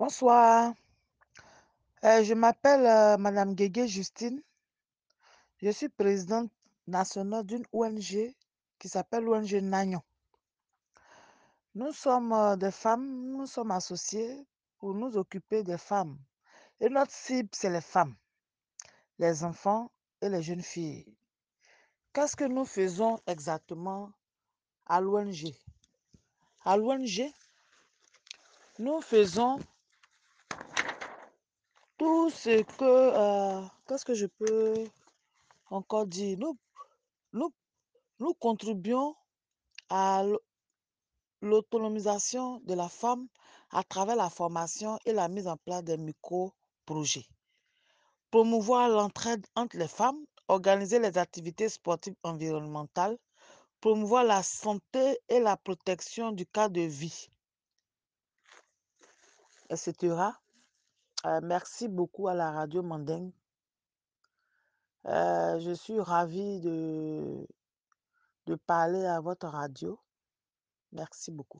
Bonsoir. Heu, je m'appelle, heu, madame Guégué Justine. Je suis présidente nationale d'une ONG qui s'appelle l'ONG Nagnon. Nous sommes, heu, des femmes, nous sommes associées pour nous occuper des femmes et notre cible, c'est les femmes, les enfants et les jeunes filles. Qu'est-ce que nous faisons exactement à l'ONG? À l'ONG, nous faisons tout ce que, heu, qu'est-ce que je peux encore dire? Nous nous nous contribuons à l'au l'autonomisation de la femme à travers la formation et la mise en place des micro-projets. Promouvoir l'entraide entre les femmes, organiser les activités sportives environnementales, promouvoir la santé et la protection du cadre de vie et Heu, merci beaucoup à la radio Mandeng. Heu, je suis ravie de parler à votre radio. Merci beaucoup.